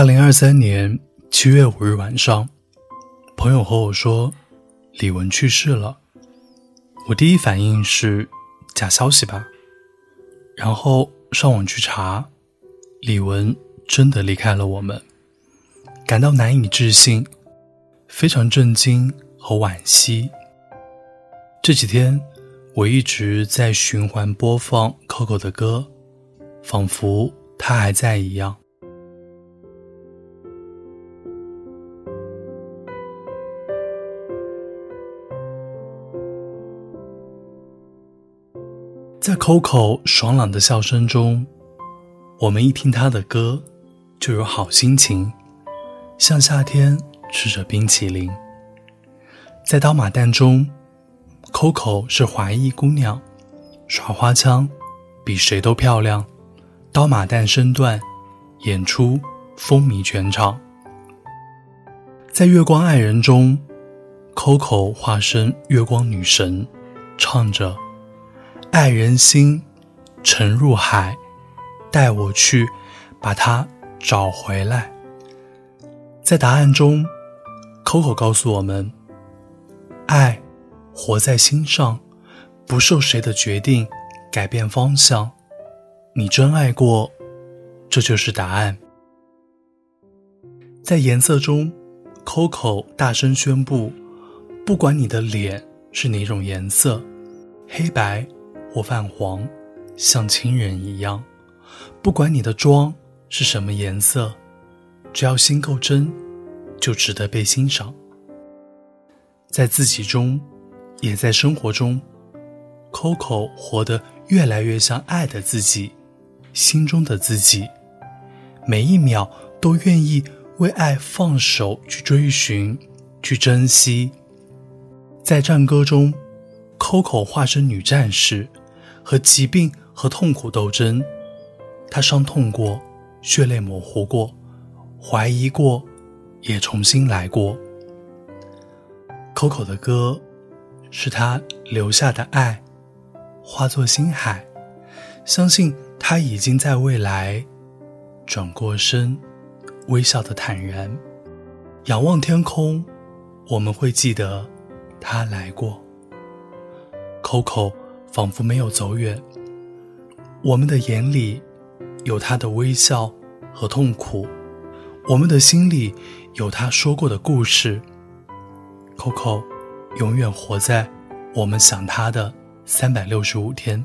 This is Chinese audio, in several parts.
二零二三年七月五日晚上，朋友和我说李玟去世了。我第一反应是假消息吧，然后上网去查，李玟真的离开了我们，感到难以置信，非常震惊和惋惜。这几天我一直在循环播放 Coco 的歌，仿佛他还在一样。在 Coco 爽朗的笑声中，我们一听他的歌，就有好心情，像夏天吃着冰淇淋。在刀马旦中，Coco 是华裔姑娘，耍花枪，比谁都漂亮。刀马旦身段，演出风靡全场。在月光爱人中，Coco 化身月光女神，唱着。爱人心，沉入海，带我去，把它找回来。在答案中，Coco 告诉我们：爱，活在心上，不受谁的决定改变方向。你真爱过，这就是答案。在颜色中，Coco 大声宣布：不管你的脸是哪种颜色，黑白。或泛黄，像亲人一样。不管你的妆是什么颜色，只要心够真，就值得被欣赏。在自己中，也在生活中，Coco 活得越来越像爱的自己，心中的自己。每一秒都愿意为爱放手去追寻，去珍惜。在战歌中，Coco 化身女战士。和疾病和痛苦斗争，他伤痛过，血泪模糊过，怀疑过，也重新来过。Coco 的歌，是他留下的爱，化作星海。相信他已经在未来，转过身，微笑的坦然，仰望天空，我们会记得他来过。Coco。仿佛没有走远，我们的眼里有他的微笑和痛苦，我们的心里有他说过的故事。Coco 永远活在我们想他的三百六十五天。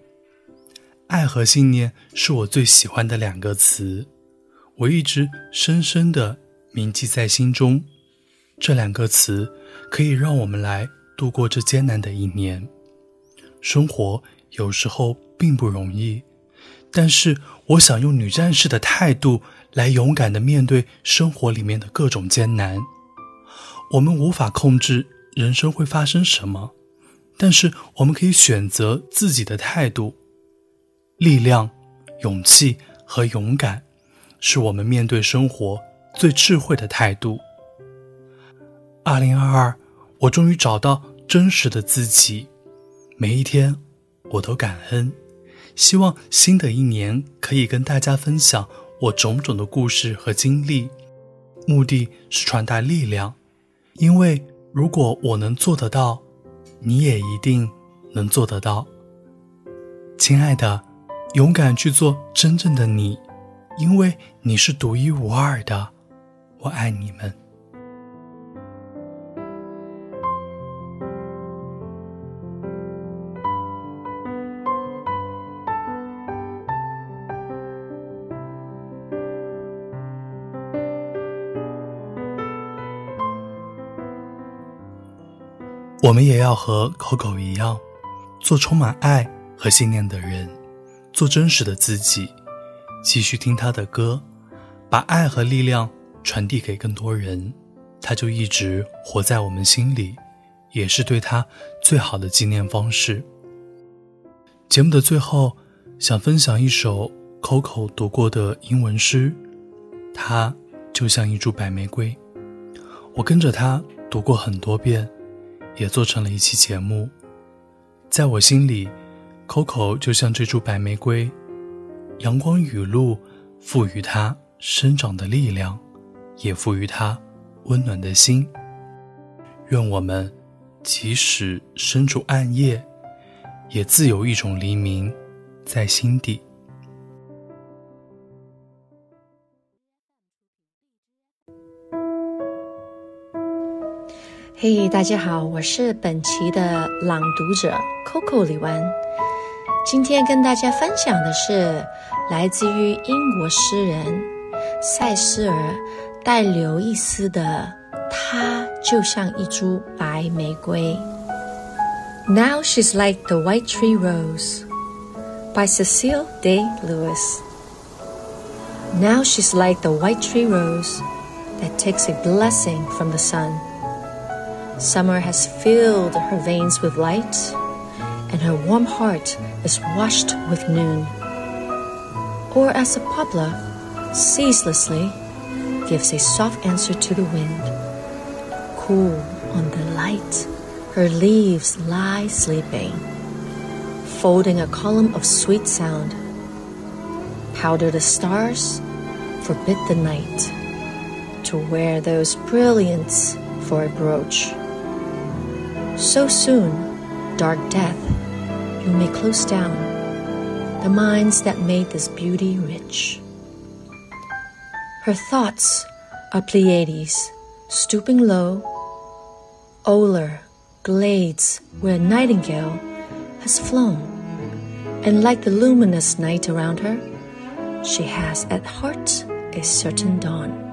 爱和信念是我最喜欢的两个词，我一直深深的铭记在心中。这两个词可以让我们来度过这艰难的一年。生活有时候并不容易，但是我想用女战士的态度来勇敢的面对生活里面的各种艰难。”我们无法控制人生会发生什么，但是我们可以选择自己的态度。力量、勇气和勇敢，是我们面对生活最智慧的态度。二零二二，我终于找到真实的自己，每一天我都感恩。希望新的一年可以跟大家分享我种种的故事和经历，目的是传达力量。因为如果我能做得到，你也一定能做得到。亲爱的，勇敢去做真正的你，因为你是独一无二的。我爱你们。我们也要和 Coco 一样，做充满爱和信念的人。做真实的自己，继续听他的歌，把爱和力量传递给更多人，他就一直活在我们心里，也是对他最好的纪念方式。节目的最后，想分享一首 Coco 读过的英文诗，它就像一株白玫瑰，我跟着他读过很多遍。也做成了一期节目，在我心里，Coco 就像这株白玫瑰，阳光雨露赋予它生长的力量，也赋予它温暖的心。愿我们即使身处暗夜，也自有一种黎明在心底。嘿，大家好，我是本期的朗读者 Coco 李纨。今天跟大家分享的是来自于英国诗人塞斯尔·戴刘易斯的《她就像一株白玫瑰》。Now she's like the white tree rose by Cecile Day Lewis. Now she's like the white tree rose that takes a blessing from the sun. Summer has filled her veins with light, and her warm heart is washed with noon. Or as a poplar ceaselessly gives a soft answer to the wind, cool on the light, her leaves lie sleeping, folding a column of sweet sound. Powder the stars, forbid the night to wear those brilliants for a brooch. So soon, dark death, you may close down the minds that made this beauty rich. Her thoughts are Pleiades, stooping low, Oler, glades where a nightingale has flown, and like the luminous night around her, she has at heart a certain dawn.